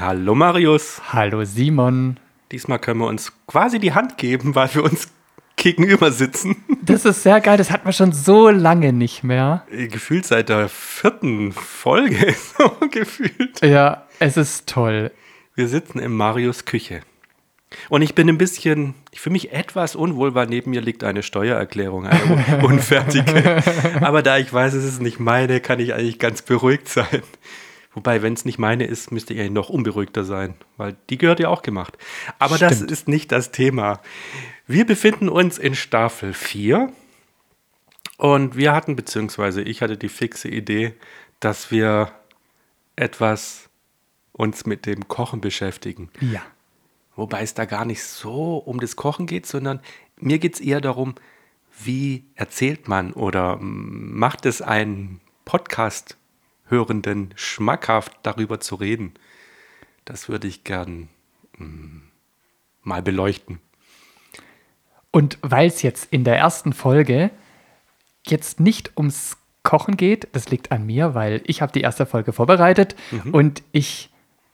Hallo Marius. Hallo Simon. Diesmal können wir uns quasi die Hand geben, weil wir uns gegenüber sitzen. Das ist sehr geil, das hatten wir schon so lange nicht mehr. Gefühlt seit der vierten Folge, so gefühlt. Ja, es ist toll. Wir sitzen in Marius Küche. Und ich bin ein bisschen, ich fühle mich etwas unwohl, weil neben mir liegt eine Steuererklärung, eine unfertige. Aber da ich weiß, es ist nicht meine, kann ich eigentlich ganz beruhigt sein. Wobei, wenn es nicht meine ist, müsste ich eigentlich noch unberuhigter sein, weil die gehört ja auch gemacht. Aber das Stimmt. ist nicht das Thema. Wir befinden uns in Staffel 4 und wir hatten, beziehungsweise ich hatte die fixe Idee, dass wir etwas uns mit dem Kochen beschäftigen. Ja. Wobei es da gar nicht so um das Kochen geht, sondern mir geht es eher darum, wie erzählt man oder macht es einen Podcast-Hörenden schmackhaft, darüber zu reden. Das würde ich gern mm, mal beleuchten. Und weil es jetzt in der ersten Folge jetzt nicht ums Kochen geht, das liegt an mir, weil ich habe die erste Folge vorbereitet und ich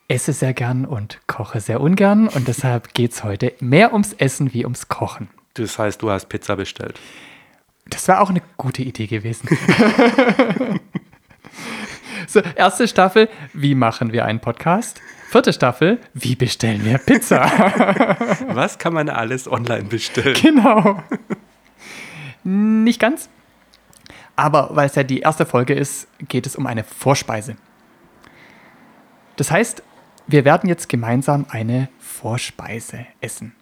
esse sehr gern und koche sehr ungern und deshalb geht es heute mehr ums Essen wie ums Kochen. Das heißt, du hast Pizza bestellt. Das war auch eine gute Idee gewesen. so, erste Staffel, wie machen wir einen Podcast? Vierte Staffel, wie bestellen wir Pizza? Was kann man alles online bestellen? genau. Nicht ganz. Aber weil es ja die erste Folge ist, geht es um eine Vorspeise. Das heißt, wir werden jetzt gemeinsam eine Vorspeise essen.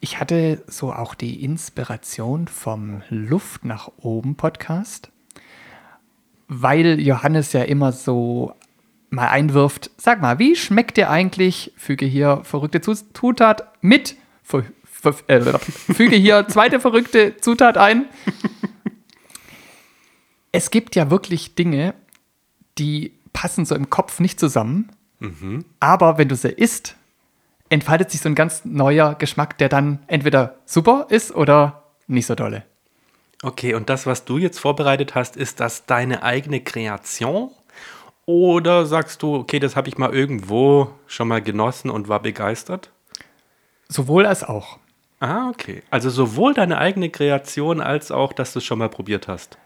Ich hatte so auch die Inspiration vom Luft nach oben Podcast, weil Johannes ja immer so mal einwirft, sag mal, wie schmeckt dir eigentlich, füge hier verrückte Zutat mit, äh, füge hier zweite verrückte Zutat ein. Es gibt ja wirklich Dinge, die passen so im Kopf nicht zusammen, aber wenn du sie isst, entfaltet sich so ein ganz neuer Geschmack, der dann entweder super ist oder nicht so dolle. Okay, und das, was du jetzt vorbereitet hast, ist das deine eigene Kreation? Oder sagst du, okay, das habe ich mal irgendwo schon mal genossen und war begeistert? Sowohl als auch. Ah, okay. Also sowohl deine eigene Kreation als auch, dass du es schon mal probiert hast.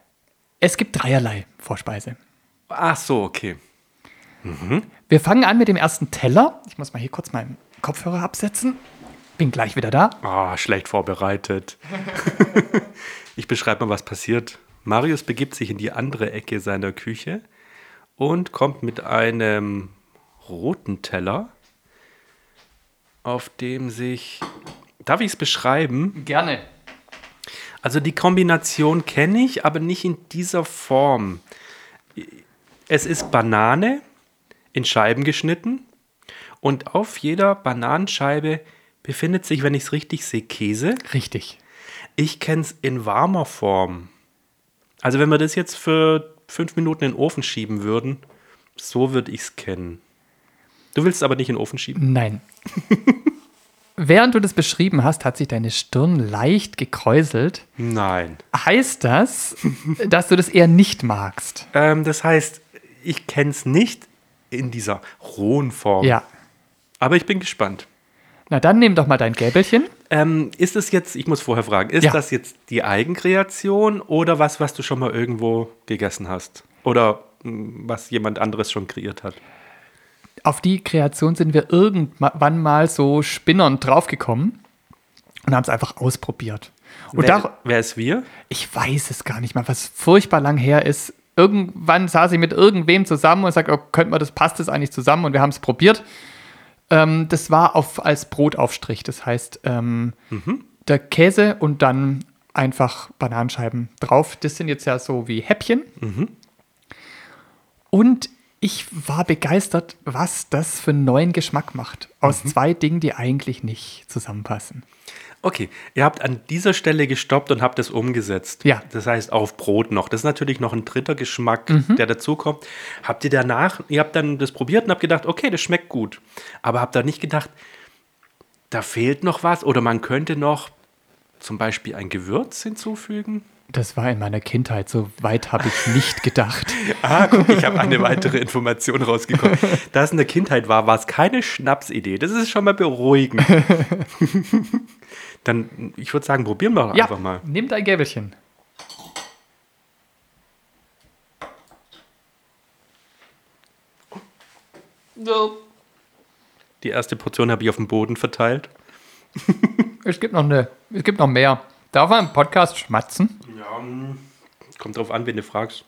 Es gibt dreierlei Vorspeise. Ach so, okay. Wir fangen an mit dem ersten Teller. Ich muss mal hier kurz meinen Kopfhörer absetzen. Bin gleich wieder da. Ah, schlecht vorbereitet. ich beschreibe mal, was passiert. Marius begibt sich in die andere Ecke seiner Küche und kommt mit einem roten Teller, auf dem sich. Darf ich es beschreiben? Gerne. Also die Kombination kenne ich, aber nicht in dieser Form. Es ist Banane in Scheiben geschnitten und auf jeder Bananenscheibe befindet sich, wenn ich es richtig sehe, Käse. Richtig. Ich kenne es in warmer Form. Also wenn wir das jetzt für fünf Minuten in den Ofen schieben würden, so würde ich es kennen. Du willst es aber nicht in den Ofen schieben? Nein. Während du das beschrieben hast, hat sich deine Stirn leicht gekräuselt. Nein. Heißt das, dass du das eher nicht magst? Ähm, das heißt, ich kenne es nicht in dieser rohen Form. Ja. Aber ich bin gespannt. Na dann nimm doch mal dein Gäbelchen. Ähm, ist es jetzt, ich muss vorher fragen, ist Ja. das jetzt die Eigenkreation oder was, was du schon mal irgendwo gegessen hast? Oder mh, was jemand anderes schon kreiert hat? Auf die Kreation sind wir irgendwann mal so spinnernd draufgekommen und haben es einfach ausprobiert. Und wer, da, wer ist wir? ich weiß es gar nicht mal, was furchtbar lang her ist. Irgendwann saß ich mit irgendwem zusammen und sagte, oh, könnte man das, passt das eigentlich zusammen? Und wir haben es probiert. Ähm, das war auf, als Brotaufstrich. Das heißt, ähm, der Käse und dann einfach Bananenscheiben drauf. Das sind jetzt ja so wie Häppchen. Und ich war begeistert, was das für einen neuen Geschmack macht. Aus zwei Dingen, die eigentlich nicht zusammenpassen. Okay, ihr habt an dieser Stelle gestoppt und habt es umgesetzt. Ja. Das heißt auf Brot noch. Das ist natürlich noch ein dritter Geschmack, der dazukommt. Habt ihr danach, ihr habt dann das probiert und habt gedacht, okay, das schmeckt gut. Aber habt da nicht gedacht, da fehlt noch was oder man könnte noch zum Beispiel ein Gewürz hinzufügen? Das war in meiner Kindheit, so weit habe ich nicht gedacht. Ah, guck, ich habe eine weitere Information rausgekommen. Da es in der Kindheit war, war es keine Schnapsidee. Das ist schon mal beruhigend. Dann, ich würde sagen, probieren wir doch Ja, einfach mal. nimm dein Gäbelchen. Die erste Portion habe ich auf dem Boden verteilt. Es gibt noch eine, es gibt noch mehr. Darf man im Podcast schmatzen? Ja, hm, kommt drauf an, wen du fragst.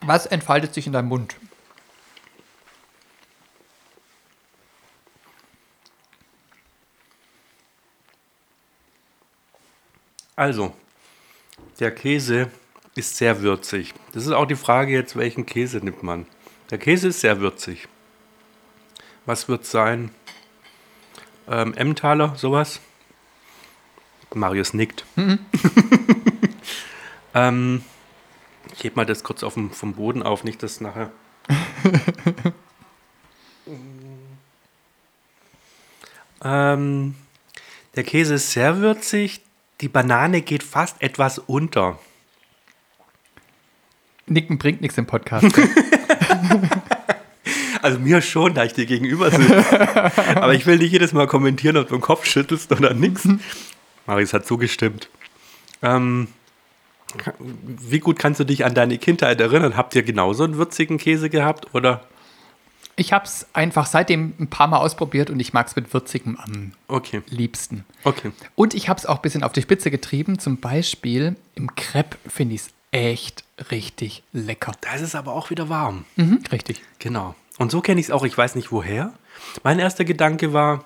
Was entfaltet sich in deinem Mund? Also, der Käse ist sehr würzig. Das ist auch die Frage jetzt, welchen Käse nimmt man. Der Käse ist sehr würzig. Was wird sein? Ähm, Emmentaler, sowas? Marius nickt. ähm, ich heb mal das kurz auf dem, vom Boden auf, nicht dass nachher. ähm, der Käse ist sehr würzig. Die Banane geht fast etwas unter. Nicken bringt nichts im Podcast. Also mir schon, da ich dir gegenüber sitze. Aber ich will nicht jedes Mal kommentieren, ob du den Kopf schüttelst oder nix. Marius hat zugestimmt. Ähm, wie gut kannst du dich an deine Kindheit erinnern? Habt ihr genauso einen würzigen Käse gehabt? Oder? Ich habe es einfach seitdem ein paar Mal ausprobiert und ich mag es mit würzigem am Okay, liebsten. okay. Und ich habe es auch ein bisschen auf die Spitze getrieben. Zum Beispiel im Crepe finde ich es echt richtig lecker. Da ist es aber auch wieder warm. Mhm, richtig. Genau. Und so kenne ich es auch. Ich weiß nicht woher. Mein erster Gedanke war,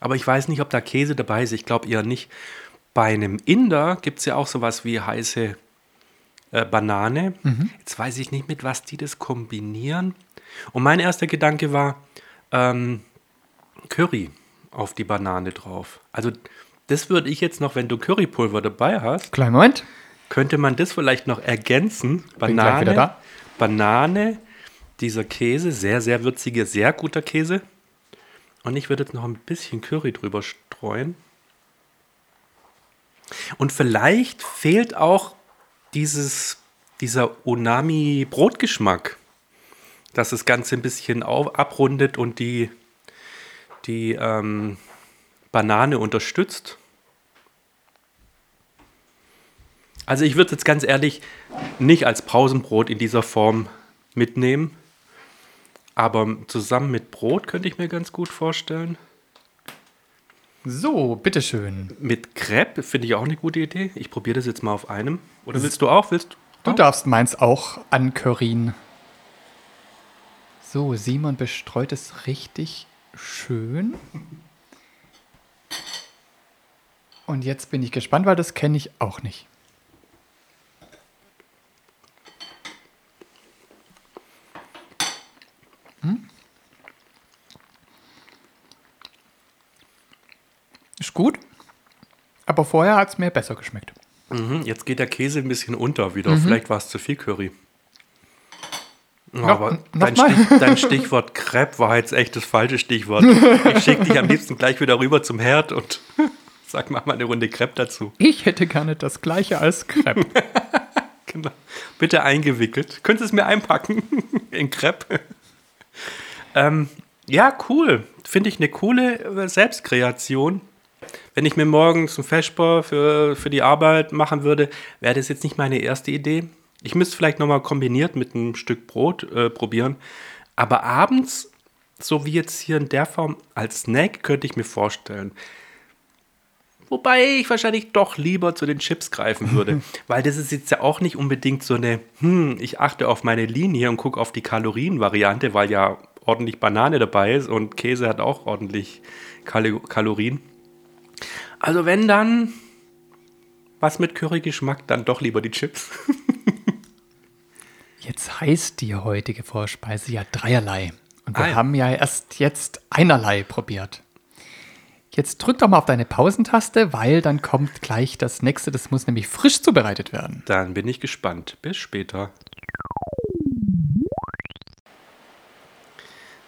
aber ich weiß nicht, ob da Käse dabei ist. Ich glaube eher nicht. Bei einem Inder gibt es ja auch sowas wie heiße äh, Banane. Jetzt weiß ich nicht, mit was die das kombinieren. Und mein erster Gedanke war ähm, Curry auf die Banane drauf. Also das würde ich jetzt noch, wenn du Currypulver dabei hast, Kleinen Moment. könnte man das vielleicht noch ergänzen. Banane. Banane, dieser Käse, sehr, sehr würziger, sehr guter Käse. Und ich würde jetzt noch ein bisschen Curry drüber streuen. Und vielleicht fehlt auch dieses, dieser Unami-Brotgeschmack, dass das Ganze ein bisschen auf, abrundet und die, die ähm, Banane unterstützt. Also ich würde es jetzt ganz ehrlich nicht als Pausenbrot in dieser Form mitnehmen. Aber zusammen mit Brot könnte ich mir ganz gut vorstellen. So, bitteschön. Mit Crepe finde ich auch eine gute Idee. Ich probiere das jetzt mal auf einem. Oder willst du auch? Willst Du darfst meins auch ancurryen. So, Simon bestreut es richtig schön. Und jetzt bin ich gespannt, weil das kenne ich auch nicht. Hm? Ist gut, aber vorher hat es mir besser geschmeckt. Mhm, jetzt geht der Käse ein bisschen unter wieder. Vielleicht war es zu viel Curry. Noch- Aber dein. Stich, dein Stichwort Crepe war jetzt echt das falsche Stichwort. Ich schicke dich am liebsten gleich wieder rüber zum Herd und sag, mach mal eine Runde Crepe dazu. Ich hätte gerne das gleiche als Crepe. Genau. Bitte eingewickelt. Könntest du es mir einpacken in Crepe? ähm, ja, cool. Finde ich eine coole äh, Selbstkreation. Wenn ich mir morgens einen Vesper für, für die Arbeit machen würde, wäre das jetzt nicht meine erste Idee. Ich müsste vielleicht nochmal kombiniert mit einem Stück Brot äh, probieren. Aber abends, so wie jetzt hier in der Form als Snack, könnte ich mir vorstellen. Wobei ich wahrscheinlich doch lieber zu den Chips greifen würde. Weil das ist jetzt ja auch nicht unbedingt so eine, hm, ich achte auf meine Linie und gucke auf die Kalorienvariante, weil ja ordentlich Banane dabei ist und Käse hat auch ordentlich Kal Kalorien. Also wenn dann was mit Curry-Geschmack, dann doch lieber die Chips. Jetzt heißt die heutige Vorspeise ja dreierlei. Und wir Ah, ja. haben ja erst jetzt einerlei probiert. Jetzt drück doch mal auf deine Pausentaste, weil dann kommt gleich das nächste. Das muss nämlich frisch zubereitet werden. Dann bin ich gespannt. Bis später.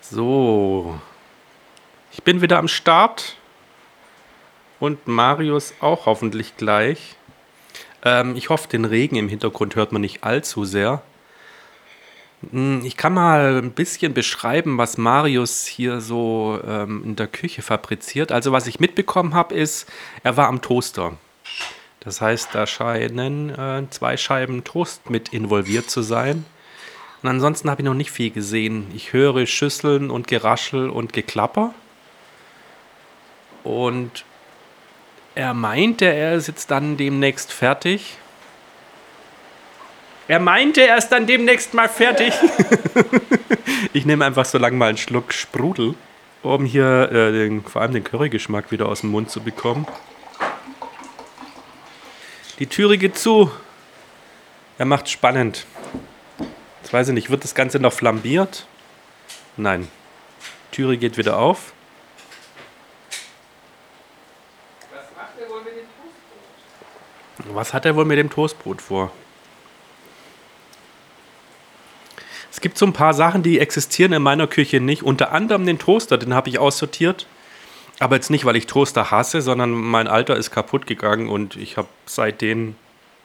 So. Ich bin wieder am Start. Und Marius auch hoffentlich gleich. Ähm, ich hoffe, den Regen im Hintergrund hört man nicht allzu sehr. Hm, Ich kann mal ein bisschen beschreiben, was Marius hier so ähm, in der Küche fabriziert. Also was ich mitbekommen habe, ist, er war am Toaster. Das heißt, da scheinen äh, zwei Scheiben Toast mit involviert zu sein. Und ansonsten habe ich noch nicht viel gesehen. Ich höre Schüsseln und Geraschel und Geklapper. Und er meinte, er ist jetzt dann demnächst fertig. Er meinte, er ist dann demnächst mal fertig. ich nehme einfach so lange mal einen Schluck Sprudel, um hier äh, den, vor allem den Currygeschmack wieder aus dem Mund zu bekommen. Die Türe geht zu. Er macht spannend. Jetzt weiß ich nicht, wird das Ganze noch flambiert? Nein. Türe geht wieder auf. Was hat er wohl mit dem Toastbrot vor? Es gibt so ein paar Sachen, die existieren in meiner Küche nicht. Unter anderem den Toaster, den habe ich aussortiert. Aber jetzt nicht, weil ich Toaster hasse, sondern mein Alter ist kaputt gegangen und ich habe seitdem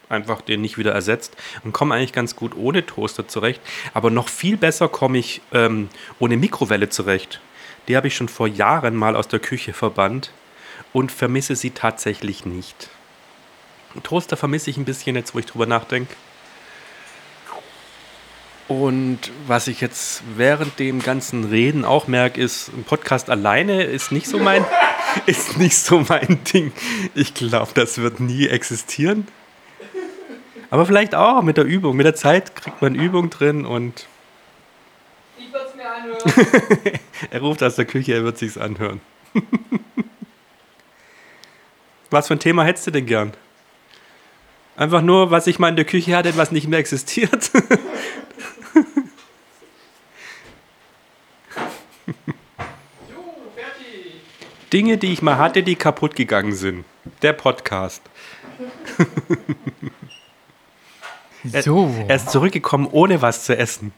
einfach den nicht wieder ersetzt und komme eigentlich ganz gut ohne Toaster zurecht. Aber noch viel besser komme ich ähm, ohne Mikrowelle zurecht. Die habe ich schon vor Jahren mal aus der Küche verbannt und vermisse sie tatsächlich nicht. Toaster vermisse ich ein bisschen jetzt, wo ich drüber nachdenke. Und was ich jetzt während dem ganzen Reden auch merke, ist, ein Podcast alleine ist nicht so mein, ist nicht so mein Ding. Ich glaube, das wird nie existieren. Aber vielleicht auch mit der Übung. Mit der Zeit kriegt man Übung drin und Ich würde es mir anhören. er ruft aus der Küche, er wird sich's anhören. was für ein Thema hättest du denn gern? Einfach nur, was ich mal in der Küche hatte, was nicht mehr existiert. Dinge, die ich mal hatte, die kaputt gegangen sind. Der Podcast. So. Er ist zurückgekommen, ohne was zu essen.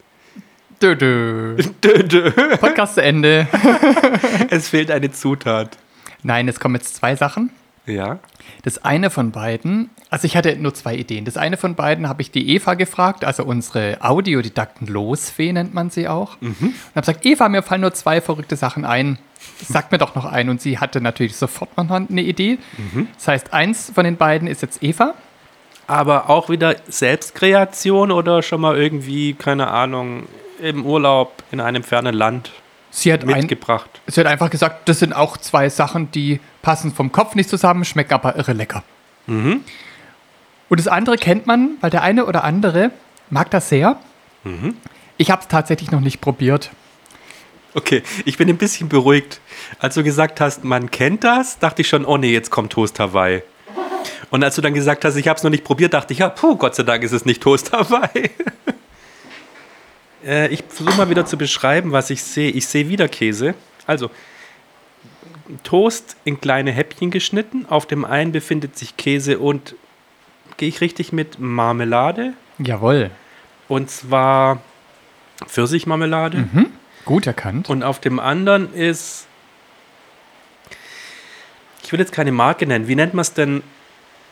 Dö, dö. Dö, dö. Podcast zu Ende. Es fehlt eine Zutat. Nein, es kommen jetzt zwei Sachen. Ja. Das eine von beiden, also ich hatte nur zwei Ideen. Das eine von beiden habe ich die Eva gefragt, also unsere Audiodidakten Losfee nennt man sie auch. Und habe gesagt, Eva, mir fallen nur zwei verrückte Sachen ein. Sag mir doch noch ein. Und sie hatte natürlich sofort noch eine Idee. Das heißt, eins von den beiden ist jetzt Eva. Aber auch wieder Selbstkreation oder schon mal irgendwie, keine Ahnung, im Urlaub in einem fernen Land Sie hat, ein, mitgebracht. sie hat einfach gesagt, das sind auch zwei Sachen, die passen vom Kopf nicht zusammen, schmecken aber irre lecker. Und das andere kennt man, weil der eine oder andere mag das sehr. Ich habe es tatsächlich noch nicht probiert. Okay, ich bin ein bisschen beruhigt. Als du gesagt hast, man kennt das, dachte ich schon, oh nee, jetzt kommt Toast Hawaii. Und als du dann gesagt hast, ich habe es noch nicht probiert, dachte ich, ja, puh, Gott sei Dank ist es nicht Toast Hawaii. äh, ich versuche mal wieder zu beschreiben, was ich sehe. Ich sehe wieder Käse. Also, Toast in kleine Häppchen geschnitten. Auf dem einen befindet sich Käse und, gehe ich richtig mit, Marmelade. Jawohl. Und zwar Pfirsichmarmelade. Gut erkannt. Und auf dem anderen ist. Ich will jetzt keine Marke nennen. Wie nennt man es denn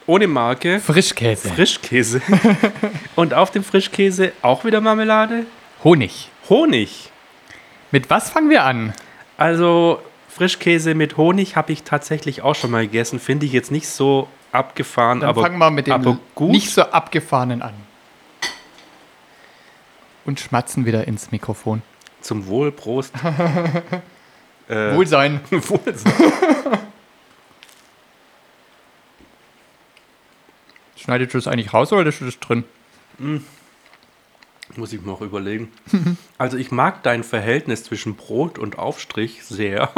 ohne Marke? Frischkäse. Frischkäse. Und auf dem Frischkäse auch wieder Marmelade? Honig. Honig. Mit was fangen wir an? Also Frischkäse mit Honig habe ich tatsächlich auch schon mal gegessen. Finde ich jetzt nicht so abgefahren, Dann aber, fangen wir mit dem gut. nicht so abgefahrenen an. Und schmatzen wieder ins Mikrofon. Zum Wohl, Prost. äh, Wohlsein. Wohlsein. Schneidet du das eigentlich raus oder ist das drin? Muss ich mir auch überlegen. Also ich mag dein Verhältnis zwischen Brot und Aufstrich sehr.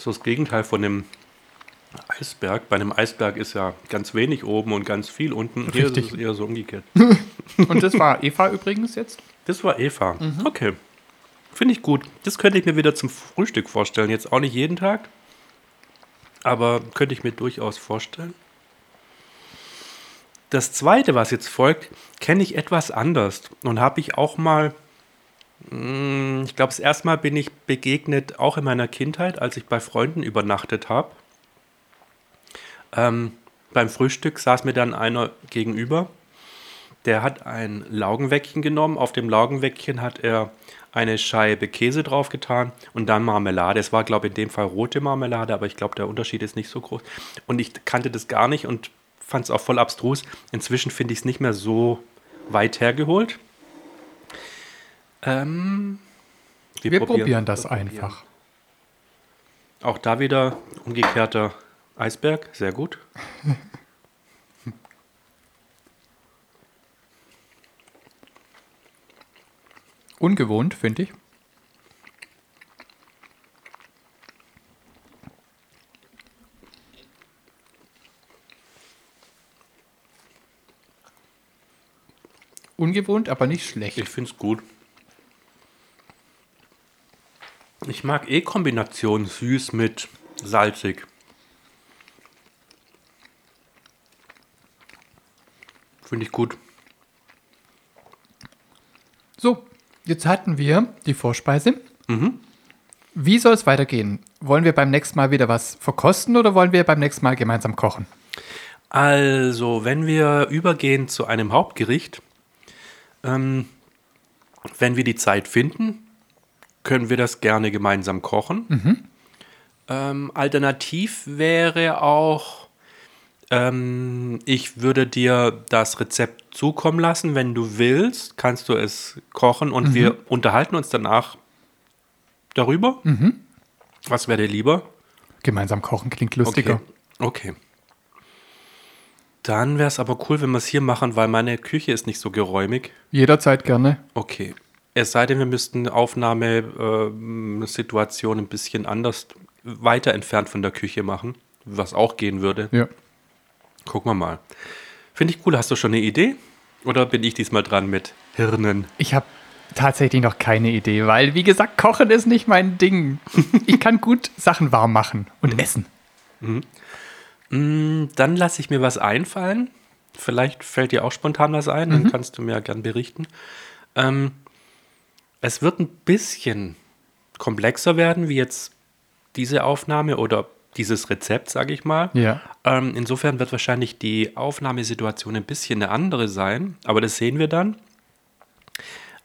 So das Gegenteil von dem Eisberg. Bei einem Eisberg ist ja ganz wenig oben und ganz viel unten. Hier ist Richtig. es eher so umgekehrt. Und das war Eva übrigens jetzt. Das war Eva. Okay. Finde ich gut. Das könnte ich mir wieder zum Frühstück vorstellen. Jetzt auch nicht jeden Tag, aber könnte ich mir durchaus vorstellen. Das zweite, was jetzt folgt, kenne ich etwas anders und habe ich auch mal, ich glaube, das erste Mal bin ich begegnet, auch in meiner Kindheit, als ich bei Freunden übernachtet habe. Ähm, beim Frühstück saß mir dann einer gegenüber, der hat ein Laugenweckchen genommen. Auf dem Laugenweckchen hat er eine Scheibe Käse draufgetan und dann Marmelade. Es war, glaube ich, in dem Fall rote Marmelade, aber ich glaube, der Unterschied ist nicht so groß. Und ich kannte das gar nicht und fand es auch voll abstrus. Inzwischen finde ich es nicht mehr so weit hergeholt. Ähm, wir, wir probieren, probieren das wir einfach. Auch da wieder umgekehrter Eisberg, sehr gut. Ungewohnt, finde ich. Ungewohnt, aber nicht schlecht. Ich finde es gut. Ich mag eh Kombination süß mit salzig. Finde ich gut. So, jetzt hatten wir die Vorspeise. Mhm. Wie soll es weitergehen? Wollen wir beim nächsten Mal wieder was verkosten oder wollen wir beim nächsten Mal gemeinsam kochen? Also, wenn wir übergehen zu einem Hauptgericht, ähm, wenn wir die Zeit finden, können wir das gerne gemeinsam kochen. Mhm. Ähm, alternativ wäre auch ähm, ich würde dir das Rezept zukommen lassen. Wenn du willst, kannst du es kochen und mhm. wir unterhalten uns danach darüber. Mhm. Was wäre dir lieber? Gemeinsam kochen klingt lustiger. Okay. okay. Dann wäre es aber cool, wenn wir es hier machen, weil meine Küche ist nicht so geräumig. Jederzeit gerne. Okay. Es sei denn, wir müssten Aufnahmesituation äh, ein bisschen anders weiter entfernt von der Küche machen, was auch gehen würde. Ja. Gucken wir mal. Finde ich cool. Hast du schon eine Idee? Oder bin ich diesmal dran mit Hirnen? Ich habe tatsächlich noch keine Idee, weil, wie gesagt, Kochen ist nicht mein Ding. ich kann gut Sachen warm machen und mhm. essen. Mhm. Mm, dann lasse ich mir was einfallen. Vielleicht fällt dir auch spontan was ein, dann mhm. kannst du mir ja gern berichten. Ähm, es wird ein bisschen komplexer werden, wie jetzt diese Aufnahme oder dieses Rezept, sage ich mal. Ja. Ähm, insofern wird wahrscheinlich die Aufnahmesituation ein bisschen eine andere sein, aber das sehen wir dann.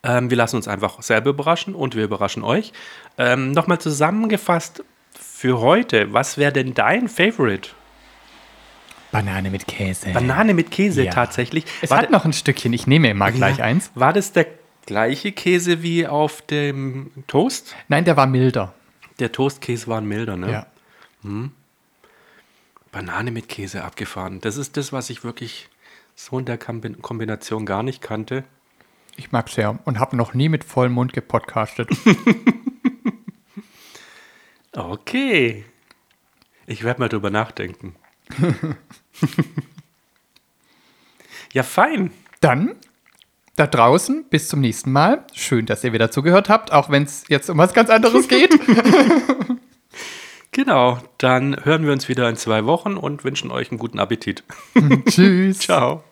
Ähm, wir lassen uns einfach selber überraschen und wir überraschen euch. Ähm, Nochmal zusammengefasst für heute, was wäre denn dein Favorite? Banane mit Käse. Banane mit Käse ja. tatsächlich. Es war hat noch ein Stückchen, ich nehme immer gleich ja. eins. War das der gleiche Käse wie auf dem Toast? Nein, der war milder. Der Toastkäse war milder, ne? Ja. Hm. Banane mit Käse abgefahren. Das ist das, was ich wirklich so in der Kombination gar nicht kannte. Ich mag es ja und habe noch nie mit vollem Mund gepodcastet. okay. Ich werde mal drüber nachdenken. ja, fein. Dann da draußen, bis zum nächsten Mal. Schön, dass ihr wieder zugehört habt, auch wenn es jetzt um was ganz anderes geht. Genau, dann hören wir uns wieder in zwei Wochen und wünschen euch einen guten Appetit. Tschüss. Ciao.